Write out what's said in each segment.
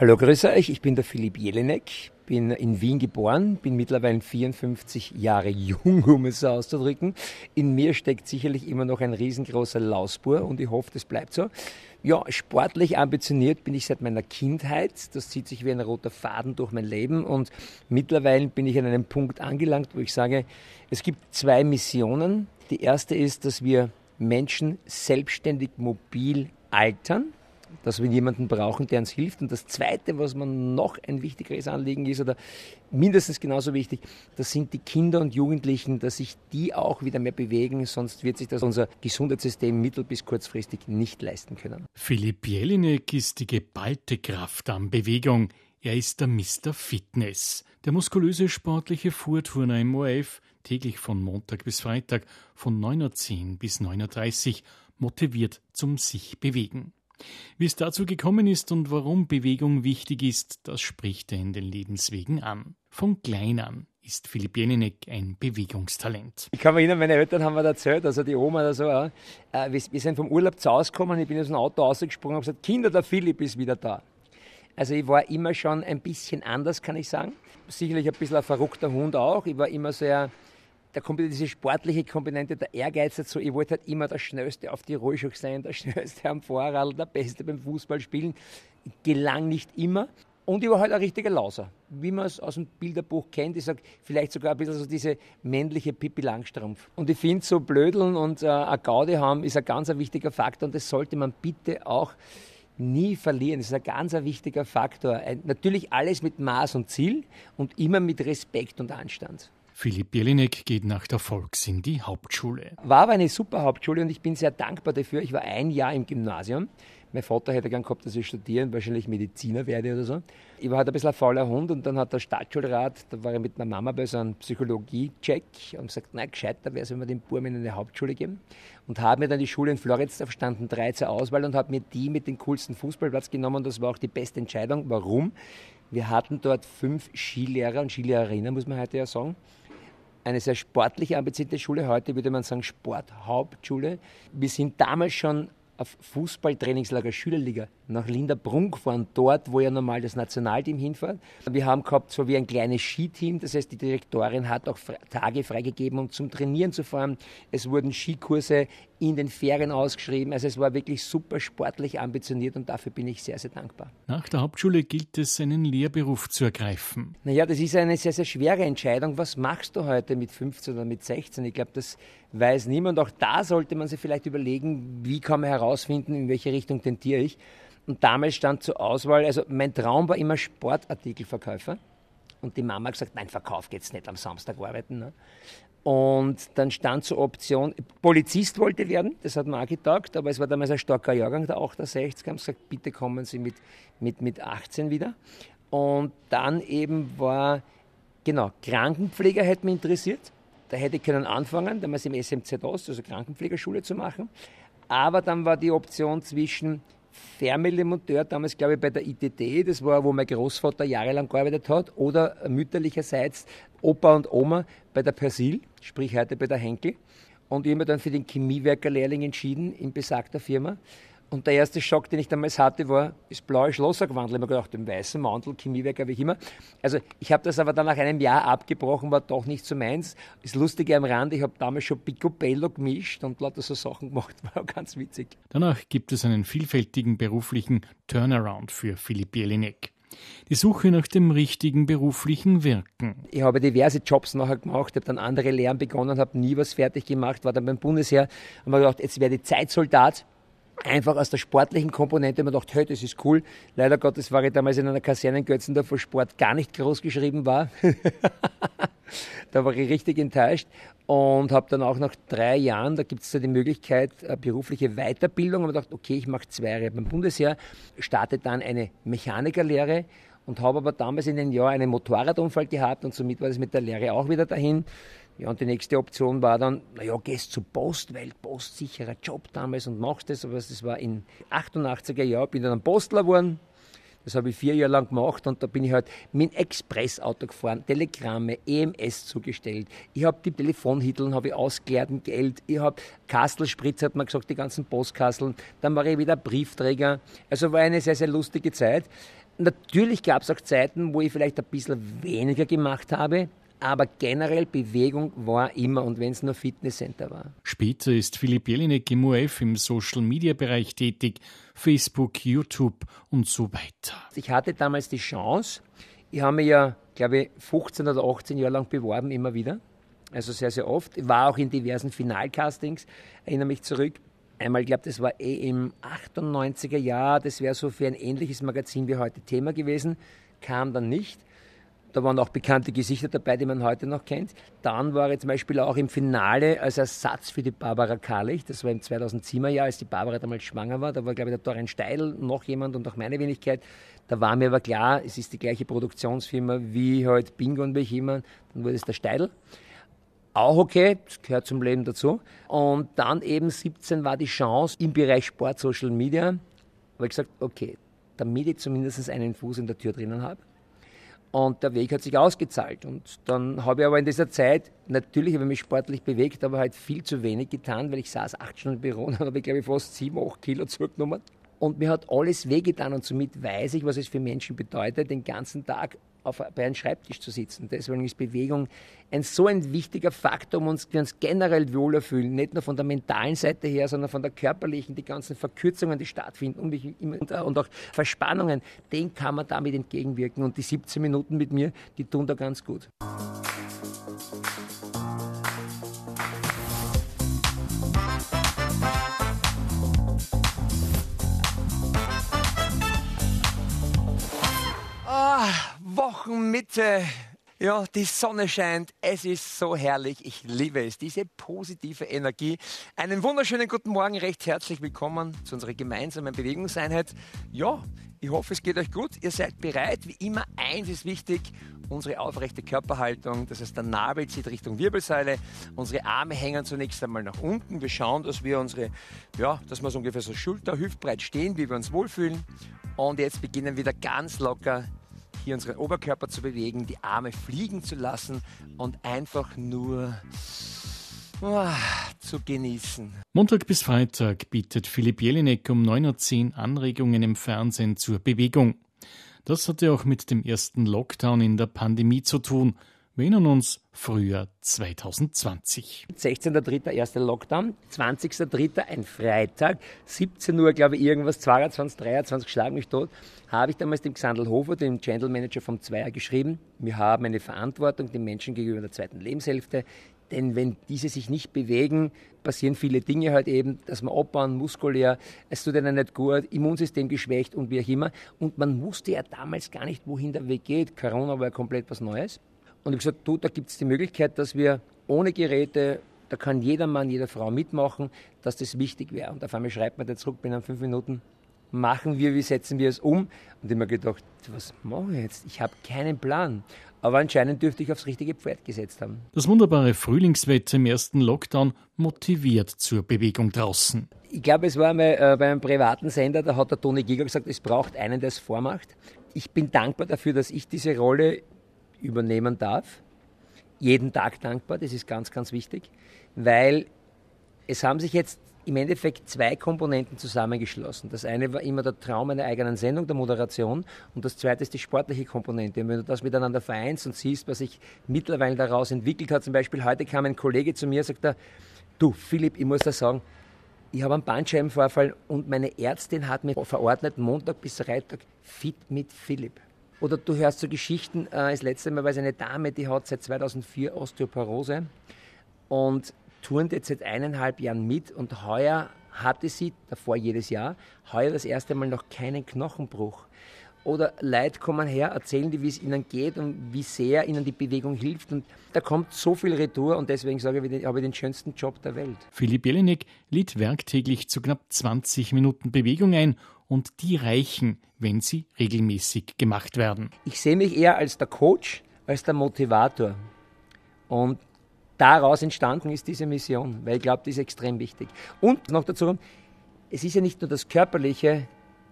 Hallo, grüße euch. Ich bin der Philipp Jelinek, bin in Wien geboren, bin mittlerweile 54 Jahre jung, um es so auszudrücken. In mir steckt sicherlich immer noch ein riesengroßer Lausbur und ich hoffe, das bleibt so. Ja, sportlich ambitioniert bin ich seit meiner Kindheit. Das zieht sich wie ein roter Faden durch mein Leben und mittlerweile bin ich an einem Punkt angelangt, wo ich sage, es gibt zwei Missionen. Die erste ist, dass wir Menschen selbstständig mobil altern dass wir jemanden brauchen, der uns hilft. Und das Zweite, was man noch ein wichtigeres Anliegen ist, oder mindestens genauso wichtig, das sind die Kinder und Jugendlichen, dass sich die auch wieder mehr bewegen, sonst wird sich das unser Gesundheitssystem mittel- bis kurzfristig nicht leisten können. Philipp Jelinek ist die geballte Kraft an Bewegung. Er ist der Mr. Fitness, der muskulöse sportliche Fuhrturner im ORF, täglich von Montag bis Freitag von 9.10 Uhr bis 9.30 Uhr, motiviert zum sich bewegen. Wie es dazu gekommen ist und warum Bewegung wichtig ist, das spricht er in den Lebenswegen an. Von klein an ist Philipp Jelinek ein Bewegungstalent. Ich kann mich erinnern, meine Eltern haben mir erzählt, also die Oma oder so, äh, wir, sind vom Urlaub zu Hause gekommen, ich bin aus dem Auto rausgesprungen und gesagt, Kinder, der Philipp ist wieder da. Also ich war immer schon ein bisschen anders, kann ich sagen. Sicherlich ein bisschen ein verrückter Hund auch. Ich war immer sehr da kommt diese sportliche Komponente, der Ehrgeiz dazu. Ich wollte halt immer der Schnellste auf die Rollschuhe sein, der Schnellste am Vorrad, der Beste beim Fußballspielen. Gelang nicht immer. Und ich war halt ein richtiger Lauser, wie man es aus dem Bilderbuch kennt. Ich sage vielleicht sogar ein bisschen so diese männliche Pippi Langstrumpf. Und ich finde, so Blödeln und äh, ein Gaudi haben ist ein ganz ein wichtiger Faktor und das sollte man bitte auch nie verlieren. Das ist ein ganz ein wichtiger Faktor. Ein, natürlich alles mit Maß und Ziel und immer mit Respekt und Anstand. Philipp Jelinek geht nach der Volks in die Hauptschule. War aber eine super Hauptschule und ich bin sehr dankbar dafür. Ich war ein Jahr im Gymnasium. Mein Vater hätte gern gehabt, dass ich studieren, wahrscheinlich Mediziner werde oder so. Ich war halt ein bisschen ein fauler Hund und dann hat der Stadtschulrat, da war ich mit meiner Mama bei so einem Psychologie-Check und gesagt, na gescheiter wäre es, wenn wir den Burm in eine Hauptschule geben. Und habe mir dann die Schule in Florenz, da standen drei zur Auswahl und habe mir die mit dem coolsten Fußballplatz genommen und das war auch die beste Entscheidung. Warum? Wir hatten dort fünf Skilehrer und Skilehrerinnen, muss man heute ja sagen eine sehr sportlich ambitionierte Schule. Heute würde man sagen Sporthauptschule. Wir sind damals schon auf Fußballtrainingslager Schülerliga nach Linderbrunn gefahren, dort, wo ja normal das Nationalteam hinfährt. Wir haben gehabt so wie ein kleines Skiteam, das heißt, die Direktorin hat auch Tage freigegeben, um zum Trainieren zu fahren. Es wurden Skikurse in den Ferien ausgeschrieben. Also es war wirklich super sportlich ambitioniert und dafür bin ich sehr, sehr dankbar. Nach der Hauptschule gilt es, einen Lehrberuf zu ergreifen. Naja, das ist eine sehr, sehr schwere Entscheidung. Was machst du heute mit 15 oder mit 16? Ich glaube, das weiß niemand. Auch da sollte man sich vielleicht überlegen, wie kann man herausfinden, in welche Richtung tendiere ich. Und damals stand zur Auswahl, also mein Traum war immer Sportartikelverkäufer. Und die Mama hat gesagt, nein, Verkauf geht's nicht am Samstag arbeiten. Ne? Und dann stand zur Option, Polizist wollte werden, das hat man auch getaugt, aber es war damals ein starker Jahrgang, der 68, haben gesagt, bitte kommen Sie mit, mit, mit 18 wieder. Und dann eben war, genau, Krankenpfleger hätte mich interessiert. Da hätte ich können anfangen, damals im SMZ Ost, also Krankenpflegerschule zu machen. Aber dann war die Option zwischen Fernmeldemonteur, damals glaube ich bei der ITT, das war, wo mein Großvater jahrelang gearbeitet hat, oder mütterlicherseits Opa und Oma bei der Persil, sprich heute bei der Henkel. Und ich habe mich dann für den Chemiewerkerlehrling entschieden in besagter Firma. Und der erste Schock, den ich damals hatte, war das blaue Schlosser gewandelt. Ich habe mir gedacht, im weißen Mantel, Chemiewerker, wie immer. Also ich habe das aber dann nach einem Jahr abgebrochen, war doch nicht so meins. Das Lustige am Rand, ich habe damals schon Picobello gemischt und lauter so Sachen gemacht, war ganz witzig. Danach gibt es einen vielfältigen beruflichen Turnaround für Philipp Jelinek. Die Suche nach dem richtigen beruflichen Wirken. Ich habe diverse Jobs nachher gemacht, habe dann andere Lehren begonnen, habe nie was fertig gemacht, war dann beim Bundesheer, habe mir gedacht, jetzt werde ich Zeitsoldat einfach aus der sportlichen Komponente man dachte, hey, das ist cool. Leider Gottes war ich damals in einer Kaserne in Götzendorf, wo Sport gar nicht groß geschrieben war. da war ich richtig enttäuscht und habe dann auch nach drei Jahren, da gibt es ja die Möglichkeit, berufliche Weiterbildung, und gedacht, okay, ich mache zwei Jahre beim Bundesheer, starte dann eine Mechanikerlehre und habe aber damals in den Jahr einen Motorradunfall gehabt und somit war das mit der Lehre auch wieder dahin. Ja, und die nächste Option war dann, naja, gehst zu Post, weil Post sicherer Job damals und machst das. Aber das war in 88er Jahren, bin dann ein Postler geworden. Das habe ich vier Jahre lang gemacht und da bin ich halt mit dem Expressauto gefahren, Telegramme, EMS zugestellt. Ich habe die Telefonhitteln habe ausgeleert mit Geld. Ich habe Kastelspritz, hat man gesagt, die ganzen Postkasteln. Dann war ich wieder Briefträger. Also war eine sehr, sehr lustige Zeit. Natürlich gab es auch Zeiten, wo ich vielleicht ein bisschen weniger gemacht habe, aber generell Bewegung war immer und wenn es nur Fitnesscenter war. Später ist Philipp Jelinek im OF im Social-Media-Bereich tätig, Facebook, YouTube und so weiter. Ich hatte damals die Chance, ich habe mich ja, glaube ich, 15 oder 18 Jahre lang beworben, immer wieder. Also sehr, sehr oft. Ich war auch in diversen Finalcastings, erinnere mich zurück. Einmal, ich glaube, das war eh im 98er Jahr, das wäre so für ein ähnliches Magazin wie heute Thema gewesen, kam dann nicht. Da waren auch bekannte Gesichter dabei, die man heute noch kennt. Dann war er zum Beispiel auch im Finale als Ersatz für die Barbara Karlich. Das war im 2007er Jahr, als die Barbara damals schwanger war. Da war, glaube ich, der Dorian Steidl, noch jemand und auch meine Wenigkeit. Da war mir aber klar, es ist die gleiche Produktionsfirma wie halt Bingo und welch immer. Dann wurde es der Steidl. Auch okay, das gehört zum Leben dazu. Und dann eben 17 war die Chance im Bereich Sport, Social Media. habe ich gesagt, okay, damit ich zumindest einen Fuß in der Tür drinnen habe und der Weg hat sich ausgezahlt. Und dann habe ich aber in dieser Zeit, natürlich habe ich mich sportlich bewegt, aber halt viel zu wenig getan, weil ich saß acht Stunden im Büro und habe glaube ich, fast sieben, acht Kilo zugenommen. Und mir hat alles wehgetan und somit weiß ich, was es für Menschen bedeutet, den ganzen Tag auf, bei einem Schreibtisch zu sitzen. Deswegen ist Bewegung ein so ein wichtiger Faktor, um uns, uns generell wohler fühlen. Nicht nur von der mentalen Seite her, sondern von der körperlichen, die ganzen Verkürzungen, die stattfinden und, und, und auch Verspannungen, den kann man damit entgegenwirken. Und die 17 Minuten mit mir, die tun da ganz gut. Wochenmitte. Ja, die Sonne scheint. Es ist so herrlich. Ich liebe es. Diese positive Energie. Einen wunderschönen guten Morgen. Recht herzlich willkommen zu unserer gemeinsamen Bewegungseinheit. Ja, ich hoffe, es geht euch gut. Ihr seid bereit. Wie immer, eins ist wichtig. Unsere aufrechte Körperhaltung. Das heißt, der Nabel zieht Richtung Wirbelsäule. Unsere Arme hängen zunächst einmal nach unten. Wir schauen, dass wir unsere, ja, dass wir so ungefähr so Schulter, hüftbreit stehen, wie wir uns wohlfühlen. Und jetzt beginnen wieder ganz locker hier unseren Oberkörper zu bewegen, die Arme fliegen zu lassen und einfach nur oh, zu genießen. Montag bis Freitag bietet Philipp Jelinek um 9.10 Uhr Anregungen im Fernsehen zur Bewegung. Das hatte auch mit dem ersten Lockdown in der Pandemie zu tun. Wir erinnern uns Frühjahr 2020. 16.3. erster Lockdown, 20.3. ein Freitag, 17 Uhr, glaube ich, irgendwas, 22, 23, schlag mich tot, habe ich damals dem Xandl Hofer, dem Channel Manager vom Zweier, geschrieben, wir haben eine Verantwortung den Menschen gegenüber der zweiten Lebenshälfte, denn wenn diese sich nicht bewegen, passieren viele Dinge halt eben, dass man abbauen, muskulär, es tut ihnen nicht gut, Immunsystem geschwächt und wie auch immer. Und man wusste ja damals gar nicht, wohin der Weg geht. Corona war ja komplett was Neues. Und ich habe gesagt, du, da gibt es die Möglichkeit, dass wir ohne Geräte, da kann jeder Mann, jede Frau mitmachen, dass das wichtig wäre. Und auf einmal schreibt man dann zurück binnen fünf Minuten, machen wir, wie setzen wir es um? Und ich habe mir gedacht, was mache ich jetzt? Ich habe keinen Plan. Aber anscheinend dürfte ich aufs richtige Pferd gesetzt haben. Das wunderbare Frühlingswetter im ersten Lockdown motiviert zur Bewegung draußen. Ich glaube, es war mal äh, bei einem privaten Sender, da hat der Toni Giger gesagt, es braucht einen, der es vormacht. Ich bin dankbar dafür, dass ich diese Rolle übernehmen darf. Jeden Tag dankbar, das ist ganz, ganz wichtig, weil es haben sich jetzt im Endeffekt zwei Komponenten zusammengeschlossen. Das eine war immer der Traum einer eigenen Sendung, der Moderation, und das zweite ist die sportliche Komponente. Und wenn du das miteinander vereinst und siehst, was sich mittlerweile daraus entwickelt hat, zum Beispiel heute kam ein Kollege zu mir und sagte, du Philipp, ich muss da sagen, ich habe einen Bandscheibenvorfall und meine Ärztin hat mir verordnet, Montag bis Freitag fit mit Philipp. Oder du hörst so Geschichten, äh, das letzte Mal war es eine Dame, die hat seit 2004 Osteoporose und turnt jetzt seit eineinhalb Jahren mit und heuer hatte sie, davor jedes Jahr, heuer das erste Mal noch keinen Knochenbruch. Oder Leute kommen her, erzählen dir, wie es ihnen geht und wie sehr ihnen die Bewegung hilft. Und da kommt so viel Retour und deswegen sage ich, ich habe den schönsten Job der Welt. Philipp Jelinek lädt werktäglich zu knapp 20 Minuten Bewegung ein und die reichen, wenn sie regelmäßig gemacht werden. Ich sehe mich eher als der Coach, als der Motivator. Und daraus entstanden ist diese Mission, weil ich glaube, die ist extrem wichtig. Und noch dazu, es ist ja nicht nur das Körperliche,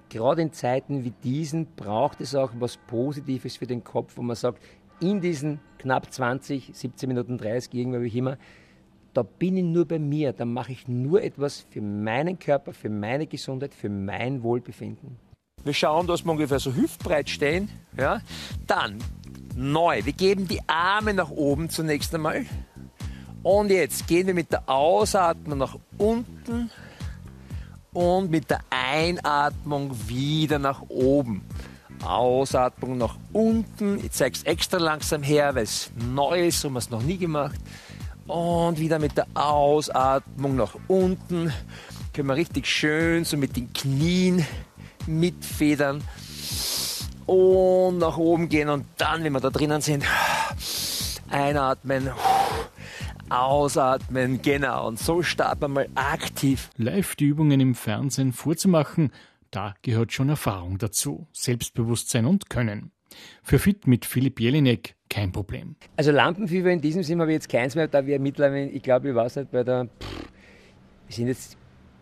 gerade in Zeiten wie diesen braucht es auch was Positives für den Kopf, wo man sagt, in diesen knapp 20, 17 Minuten 30, irgendwann wie immer, da bin ich nur bei mir, da mache ich nur etwas für meinen Körper, für meine Gesundheit, für mein Wohlbefinden. Wir schauen, dass wir ungefähr so hüftbreit stehen. Ja? Dann neu. Wir geben die Arme nach oben zunächst einmal. Und jetzt gehen wir mit der Ausatmung nach unten und mit der Einatmung wieder nach oben. Ausatmung nach unten. Ich zeige es extra langsam her, weil es neu ist, haben wir es noch nie gemacht. Und wieder mit der Ausatmung nach unten. Können wir richtig schön so mit den Knien mitfedern. Und nach oben gehen und dann, wenn wir da drinnen sind, einatmen. Ausatmen, genau. Und so starten wir mal aktiv. Live die Übungen im Fernsehen vorzumachen, da gehört schon Erfahrung dazu, Selbstbewusstsein und Können. Für Fit mit Philipp Jelinek kein Problem. Also Lampenfieber in diesem Sinne habe ich jetzt keins mehr, da wir mittlerweile, ich glaube, ich weiß nicht, bei der, pff, wir sind jetzt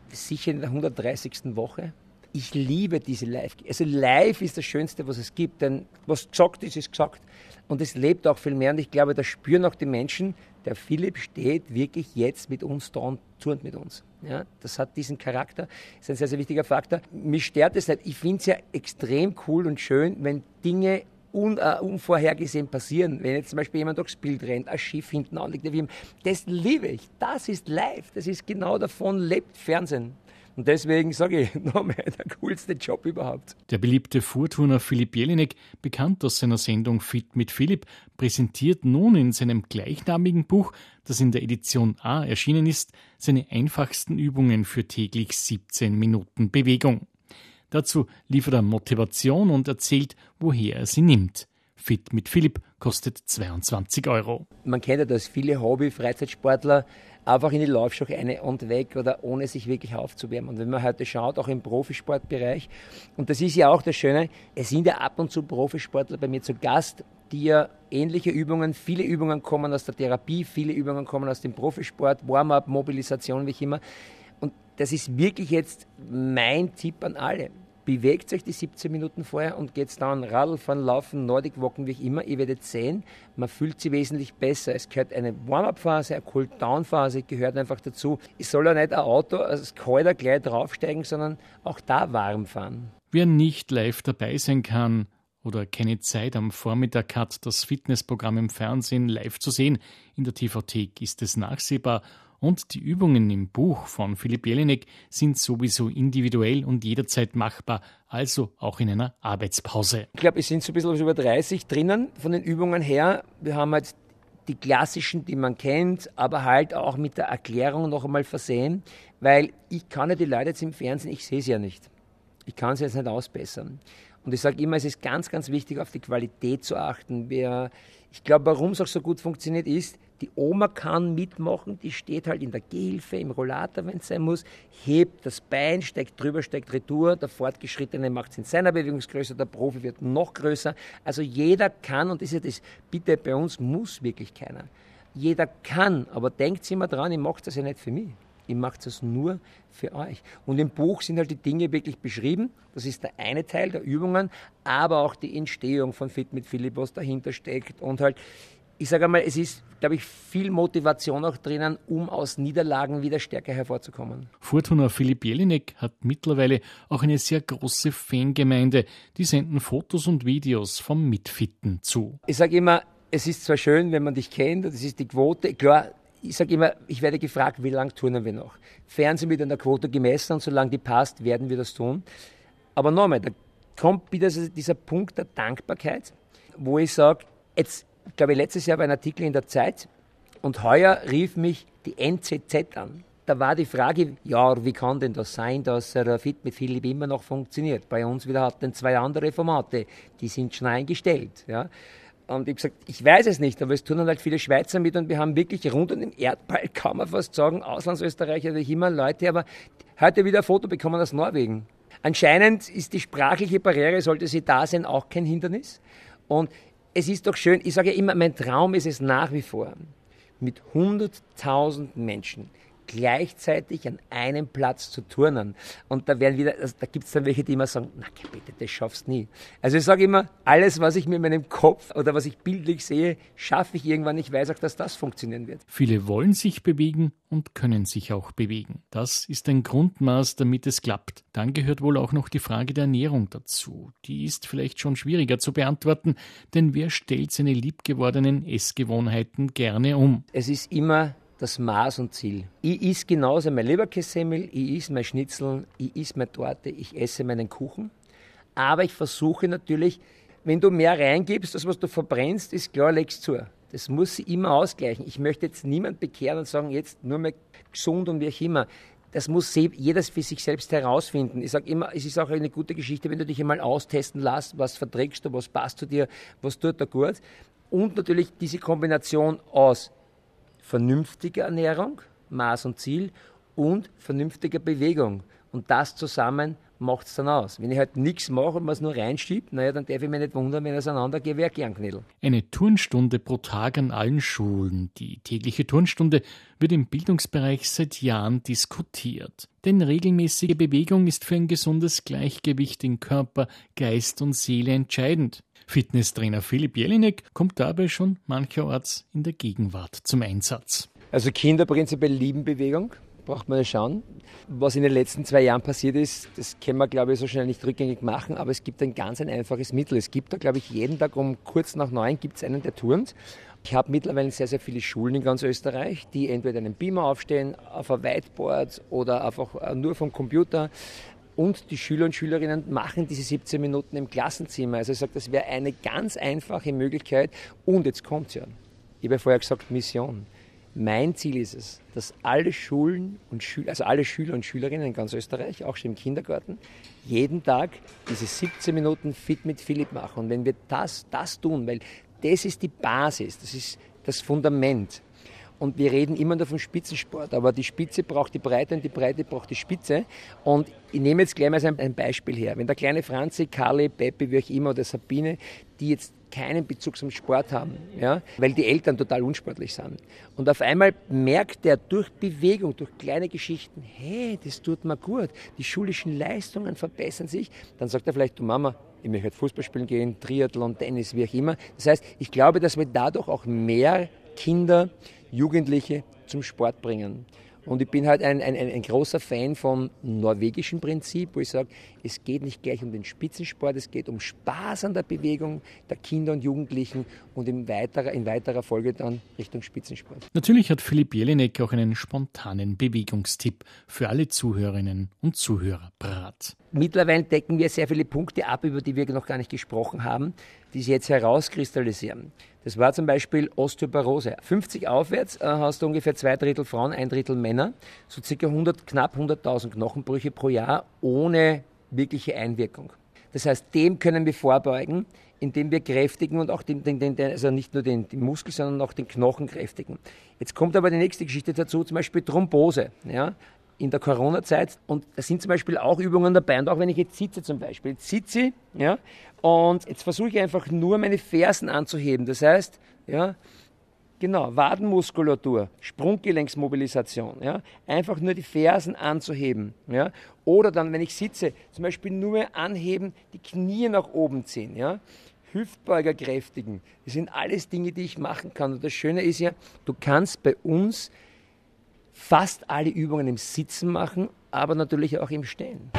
sicher in der 130. Woche. Ich liebe diese Live. Also live ist das Schönste, was es gibt, denn was gesagt ist, ist gesagt. Und es lebt auch viel mehr. Und ich glaube, das spüren auch die Menschen. Der Philipp steht wirklich jetzt mit uns da und turnt mit uns. Ja, das hat diesen Charakter, ist ein sehr, sehr wichtiger Faktor. Mich stört es nicht. Ich finde es ja extrem cool und schön, wenn Dinge un, uh, unvorhergesehen passieren. Wenn jetzt zum Beispiel jemand durchs Bild rennt, ein Schiff hinten anliegt, das liebe ich. Das ist live. Das ist genau davon lebt Fernsehen. Und deswegen sage ich nochmal, der coolste Job überhaupt. Der beliebte Fuhrturner Philipp Jelinek, bekannt aus seiner Sendung Fit mit Philipp, präsentiert nun in seinem gleichnamigen Buch, das in der Edition A erschienen ist, seine einfachsten Übungen für täglich 17 Minuten Bewegung. Dazu liefert er Motivation und erzählt, woher er sie nimmt. Fit mit Philipp kostet 22 Euro. Man kennt ja das, viele Hobby-Freizeitsportler einfach in die Laufschuhe eine und weg oder ohne sich wirklich aufzuwärmen. Und wenn man heute schaut, auch im Profisportbereich, und das ist ja auch das Schöne, es sind ja ab und zu Profisportler bei mir zu Gast, die ja ähnliche Übungen, viele Übungen kommen aus der Therapie, viele Übungen kommen aus dem Profisport, Warm-up, Mobilisation, wie ich immer. Und das ist wirklich jetzt mein Tipp an alle bewegt euch die 17 Minuten vorher und geht dann Radl fahren, Laufen, Nordic Walken, wie ich immer. Ihr werdet sehen, man fühlt sich wesentlich besser. Es gehört eine Warm-up-Phase, eine Cool-down-Phase, gehört einfach dazu. Es soll ja nicht ein Auto als Kalter gleich draufsteigen, sondern auch da warm fahren. Wer nicht live dabei sein kann, oder keine Zeit am Vormittag hat, das Fitnessprogramm im Fernsehen live zu sehen. In der TVT ist es nachsehbar und die Übungen im Buch von Philipp Jelinek sind sowieso individuell und jederzeit machbar, also auch in einer Arbeitspause. Ich glaube, es sind so ein bisschen über 30 drinnen von den Übungen her. Wir haben halt die klassischen, die man kennt, aber halt auch mit der Erklärung noch einmal versehen, weil ich kann ja die Leute jetzt im Fernsehen, ich sehe sie ja nicht. Ich kann sie jetzt nicht ausbessern. Und ich sage immer, es ist ganz, ganz wichtig, auf die Qualität zu achten. Ich glaube, warum es auch so gut funktioniert, ist, die Oma kann mitmachen, die steht halt in der Gehhilfe, im Rollator, wenn es sein muss, hebt das Bein, steigt drüber, steigt retour. Der Fortgeschrittene macht es in seiner Bewegungsgröße, der Profi wird noch größer. Also jeder kann, und das ist ja das, bitte bei uns muss wirklich keiner. Jeder kann, aber denkt immer dran, ich mache das ja nicht für mich. Ich mache das nur für euch. Und im Buch sind halt die Dinge wirklich beschrieben. Das ist der eine Teil der Übungen, aber auch die Entstehung von Fit mit Philipp, was dahinter steckt und halt ich sage einmal, es ist, glaube ich, viel Motivation auch drinnen, um aus Niederlagen wieder stärker hervorzukommen. Fortuna Philipp Jelinek hat mittlerweile auch eine sehr große Fangemeinde. Die senden Fotos und Videos vom Mitfitten zu. Ich sage immer, es ist zwar schön, wenn man dich kennt, das ist die Quote. Klar, ich sage immer, ich werde gefragt, wie lange turnen wir noch? Fernsehen wird an der Quote gemessen und solange die passt, werden wir das tun. Aber nochmal, da kommt wieder dieser Punkt der Dankbarkeit, wo ich sage, jetzt ich glaube, letztes Jahr war ein Artikel in der Zeit und heuer rief mich die NZZ an. Da war die Frage, ja, wie kann denn das sein, dass der Fit mit Philipp immer noch funktioniert? Bei uns wieder hatten zwei andere Formate, die sind schon eingestellt. Ja. Und ich habe gesagt, ich weiß es nicht, aber es tun halt viele Schweizer mit und wir haben wirklich rund um den Erdball, kann man fast sagen, Auslandsösterreicher, wie immer Leute, aber heute wieder ein Foto bekommen aus Norwegen. Anscheinend ist die sprachliche Barriere, sollte sie da sein, auch kein Hindernis. Und es ist doch schön, ich sage ja immer, mein Traum ist es nach wie vor, mit 100.000 Menschen gleichzeitig an einem Platz zu turnen. Und da werden wieder, also da gibt es dann welche, die immer sagen, na bitte, das schaffst du nie. Also ich sage immer, alles, was ich mir in meinem Kopf oder was ich bildlich sehe, schaffe ich irgendwann. Ich weiß auch, dass das funktionieren wird. Viele wollen sich bewegen und können sich auch bewegen. Das ist ein Grundmaß, damit es klappt. Dann gehört wohl auch noch die Frage der Ernährung dazu. Die ist vielleicht schon schwieriger zu beantworten, denn wer stellt seine liebgewordenen Essgewohnheiten gerne um? Es ist immer das Maß und Ziel. Ich esse genauso mein Leberkässemmel, ich esse mein Schnitzel, ich esse meine Torte, ich esse meinen Kuchen. Aber ich versuche natürlich, wenn du mehr reingibst, das, was du verbrennst, ist klar, legst zu. Das muss sich immer ausgleichen. Ich möchte jetzt niemand bekehren und sagen, jetzt nur mehr gesund und wie auch immer. Das muss jeder für sich selbst herausfinden. Ich sage immer, es ist auch eine gute Geschichte, wenn du dich einmal austesten lässt, was verträgst du, was passt zu dir, was tut dir gut. Und natürlich diese Kombination aus vernünftiger Ernährung, Maß und Ziel und vernünftiger Bewegung. Und das zusammen macht es dann aus. Wenn ich halt nichts mache und man es nur reinschiebt, naja, dann darf ich mich nicht wundern, wenn es einander ein Kernknädel. Eine Turnstunde pro Tag an allen Schulen. Die tägliche Turnstunde wird im Bildungsbereich seit Jahren diskutiert. Denn regelmäßige Bewegung ist für ein gesundes Gleichgewicht in Körper, Geist und Seele entscheidend. Fitnesstrainer Philipp Jelinek kommt dabei schon mancherorts in der Gegenwart zum Einsatz. Also Kinder prinzipiell lieben Bewegung, braucht man ja schauen. Was in den letzten zwei Jahren passiert ist, das können wir, glaube ich, so schnell nicht rückgängig machen, aber es gibt ein ganz ein einfaches Mittel. Es gibt da, glaube ich, jeden Tag um kurz nach neun gibt es einen, der turnt. Ich habe mittlerweile sehr, sehr viele Schulen in ganz Österreich, die entweder einen Beamer aufstehen, auf ein Whiteboard oder einfach äh, nur vom Computer und die Schüler und Schülerinnen machen diese 17 Minuten im Klassenzimmer. Also ich sage, das wäre eine ganz einfache Möglichkeit. Und jetzt kommt ja. Ich habe ja vorher gesagt, Mission. Mein Ziel ist es, dass alle Schulen und Schüler, also alle Schüler und Schülerinnen in ganz Österreich, auch schon im Kindergarten, jeden Tag diese 17 Minuten fit mit Philipp machen. Und wenn wir das, das tun, weil das ist die Basis, das ist das Fundament. Und wir reden immer nur vom Spitzensport, aber die Spitze braucht die Breite und die Breite braucht die Spitze. Und ich nehme jetzt gleich mal ein Beispiel her. Wenn der kleine Franzi, Karli, Peppi, wie auch immer, oder Sabine, die jetzt keinen Bezug zum Sport haben, ja, weil die Eltern total unsportlich sind. Und auf einmal merkt er durch Bewegung, durch kleine Geschichten, hey, das tut mir gut, die schulischen Leistungen verbessern sich, dann sagt er vielleicht, du Mama, ich möchte Fußball spielen gehen, Triathlon, Tennis, wie auch immer. Das heißt, ich glaube, dass wir dadurch auch mehr Kinder Jugendliche zum Sport bringen. Und ich bin halt ein, ein, ein großer Fan vom norwegischen Prinzip, wo ich sage, es geht nicht gleich um den Spitzensport, es geht um Spaß an der Bewegung der Kinder und Jugendlichen und in weiterer, in weiterer Folge dann Richtung Spitzensport. Natürlich hat Philipp Jelinek auch einen spontanen Bewegungstipp für alle Zuhörerinnen und Zuhörer parat. Mittlerweile decken wir sehr viele Punkte ab, über die wir noch gar nicht gesprochen haben, die sich jetzt herauskristallisieren. Das war zum Beispiel Osteoporose. 50 aufwärts äh, hast du ungefähr zwei Drittel Frauen, ein Drittel Männer. So circa 100, knapp 100.000 Knochenbrüche pro Jahr ohne wirkliche Einwirkung. Das heißt, dem können wir vorbeugen, indem wir kräftigen und auch den, den, den, also nicht nur den, den Muskel, sondern auch den Knochen kräftigen. Jetzt kommt aber die nächste Geschichte dazu, zum Beispiel Thrombose. Ja? In der Corona-Zeit und da sind zum Beispiel auch Übungen dabei und auch wenn ich jetzt sitze zum Beispiel, jetzt sitze ich, ja, und jetzt versuche ich einfach nur meine Fersen anzuheben. Das heißt, ja, genau, Wadenmuskulatur, Sprunggelenksmobilisation, ja, einfach nur die Fersen anzuheben, ja, oder dann, wenn ich sitze, zum Beispiel nur anheben, die Knie nach oben ziehen, ja, Hüftbeuger kräftigen. Das sind alles Dinge, die ich machen kann. Und das Schöne ist ja, du kannst bei uns fast alle Übungen im Sitzen machen, aber natürlich auch im Stehen.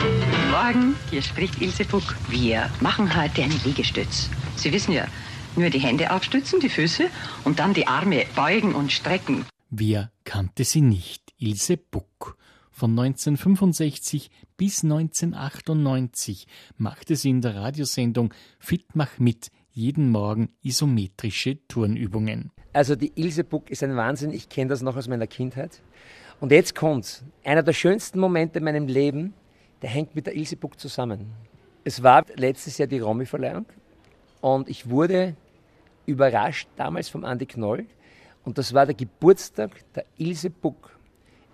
Guten Morgen, hier spricht Ilse Buck. Wir machen heute einen Liegestütz. Sie wissen ja, nur die Hände aufstützen, die Füße und dann die Arme beugen und strecken. Wer kannte sie nicht? Ilse Buck. Von 1965 bis 1998 machte sie in der Radiosendung Fit mach mit jeden Morgen isometrische Turnübungen. Also die Ilse Buck ist ein Wahnsinn. Ich kenne das noch aus meiner Kindheit. Und jetzt kommt's. Einer der schönsten Momente in meinem Leben, der hängt mit der Ilse Buck zusammen. Es war letztes Jahr die Romy-Verleihung und ich wurde überrascht damals vom Andi Knoll und das war der Geburtstag der Ilse Buck.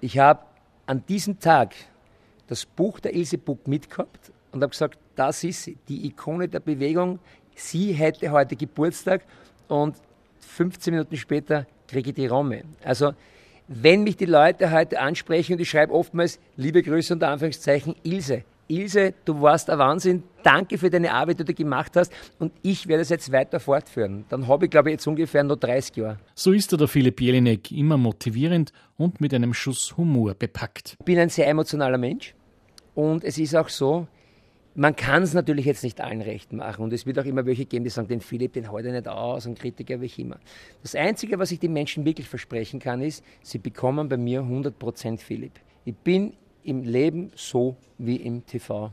Ich habe an diesem Tag das Buch der Ilse Buck mitgehabt und habe gesagt, das ist die Ikone der Bewegung. Sie hätte heute Geburtstag und 15 Minuten später kriege ich die Romme. Also wenn mich die Leute heute ansprechen und ich schreibe oftmals liebe Grüße unter Anführungszeichen Ilse. Ilse, du warst ein Wahnsinn. Danke für deine Arbeit, die du gemacht hast. Und ich werde es jetzt weiter fortführen. Dann habe ich, glaube ich, jetzt ungefähr nur 30 Jahre. So ist er, der Philipp Jelinek, immer motivierend und mit einem Schuss Humor bepackt. Ich bin ein sehr emotionaler Mensch. Und es ist auch so, man kann es natürlich jetzt nicht allen recht machen und es wird auch immer welche geben, die sagen, den Philipp, den heute nicht aus und Kritiker wie ich immer. Das Einzige, was ich den Menschen wirklich versprechen kann, ist, sie bekommen bei mir 100% Philipp. Ich bin im Leben so wie im TV.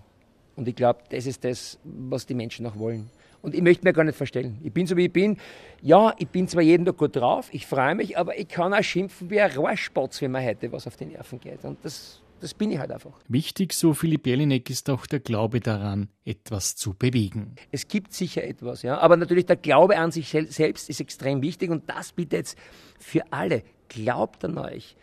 Und ich glaube, das ist das, was die Menschen auch wollen. Und ich möchte mir gar nicht verstellen. Ich bin so wie ich bin. Ja, ich bin zwar jeden Tag gut drauf, ich freue mich, aber ich kann auch schimpfen wie ein Rohrspatz, wenn man heute was auf die Nerven geht. Und das das bin ich halt einfach. Wichtig, so Philipp Jelinek, ist auch der Glaube daran, etwas zu bewegen. Es gibt sicher etwas, ja. Aber natürlich der Glaube an sich selbst ist extrem wichtig und das bitte jetzt für alle. Glaubt an euch.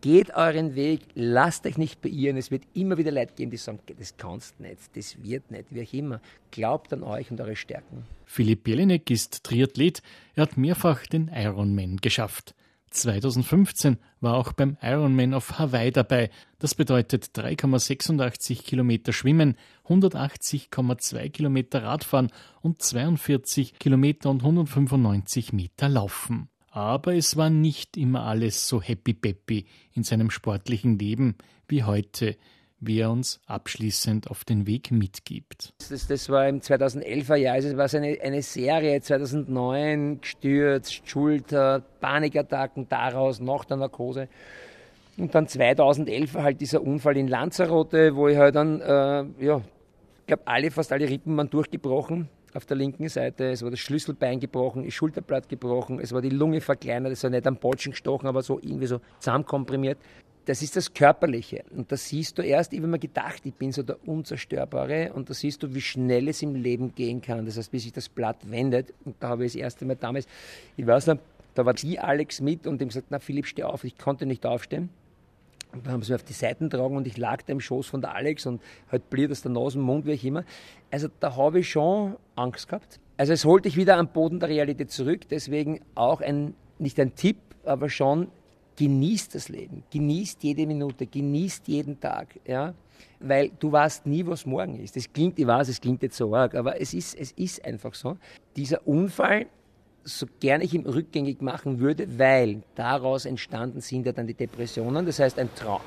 Geht euren Weg, lasst euch nicht beirren. Es wird immer wieder Leute geben, die sagen, das kannst nicht, das wird nicht, wie auch immer. Glaubt an euch und eure Stärken. Philipp Jelinek ist Triathlet. Er hat mehrfach den Ironman geschafft. 2015 war auch beim Ironman auf Hawaii dabei. Das bedeutet 3,86 Kilometer Schwimmen, 180,2 Kilometer Radfahren und 42 Kilometer und 195 Meter Laufen. Aber es war nicht immer alles so happy peppy in seinem sportlichen Leben wie heute wie er uns abschließend auf den Weg mitgibt. Das, das war im 2011er Jahr, also es war eine, eine Serie, 2009 gestürzt, Schulter, Panikattacken daraus, nach der Narkose. Und dann 2011 halt dieser Unfall in Lanzarote, wo ich halt dann, äh, ja, ich glaube, alle, fast alle Rippen waren durchgebrochen auf der linken Seite. Es war das Schlüsselbein gebrochen, das Schulterblatt gebrochen, es war die Lunge verkleinert, es war nicht am Bolschen gestochen, aber so irgendwie so zusammenkomprimiert das ist das Körperliche. Und das siehst du erst, ich habe mir gedacht, ich bin so der Unzerstörbare und da siehst du, wie schnell es im Leben gehen kann. Das heißt, bis sich das Blatt wendet. Und da habe ich das erste Mal damals, ich weiß noch, da war die Alex mit und dem gesagt, na Philipp, steh auf. Ich konnte nicht aufstehen. Und dann haben sie mich auf die Seiten getragen und ich lag da im Schoß von der Alex und halt blieb aus der Nase, Mund, wie ich immer. Also da habe ich schon Angst gehabt. Also es holt dich wieder am Boden der Realität zurück. Deswegen auch ein, nicht ein Tipp, aber schon genießt das Leben, genießt jede Minute, genießt jeden Tag, ja, weil du weißt nie, was morgen ist. Das klingt, ich weiß, es klingt jetzt so arg, aber es ist, es ist einfach so. Dieser Unfall, so gern ich ihn rückgängig machen würde, weil daraus entstanden sind ja dann die Depressionen, das heißt ein Traum.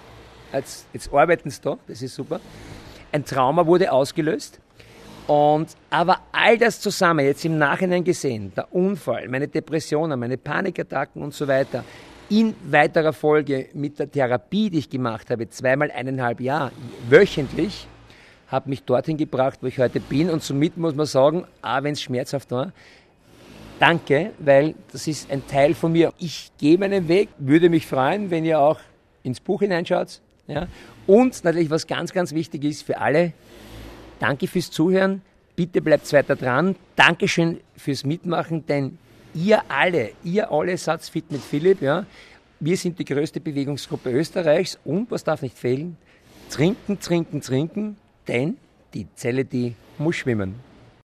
Jetzt, jetzt arbeiten sie da, das ist super. Ein Trauma wurde ausgelöst. Und, aber all das zusammen, jetzt im Nachhinein gesehen, der Unfall, meine Depressionen, meine Panikattacken und so weiter, in weiterer Folge mit der Therapie, die ich gemacht habe, zweimal eineinhalb Jahre wöchentlich, habe mich dorthin gebracht, wo ich heute bin. Und somit muss man sagen, auch wenn es schmerzhaft war, danke, weil das ist ein Teil von mir. Ich gehe meinen Weg, würde mich freuen, wenn ihr auch ins Buch hineinschaut. Ja. Und natürlich, was ganz, ganz wichtig ist für alle, danke fürs Zuhören. Bitte bleibt weiter dran. Dankeschön fürs Mitmachen, denn ihr alle, ihr alle seid fit mit Philipp, ja. Wir sind die größte Bewegungsgruppe Österreichs und was darf nicht fehlen? Trinken, trinken, trinken, denn die Zelle, die muss schwimmen.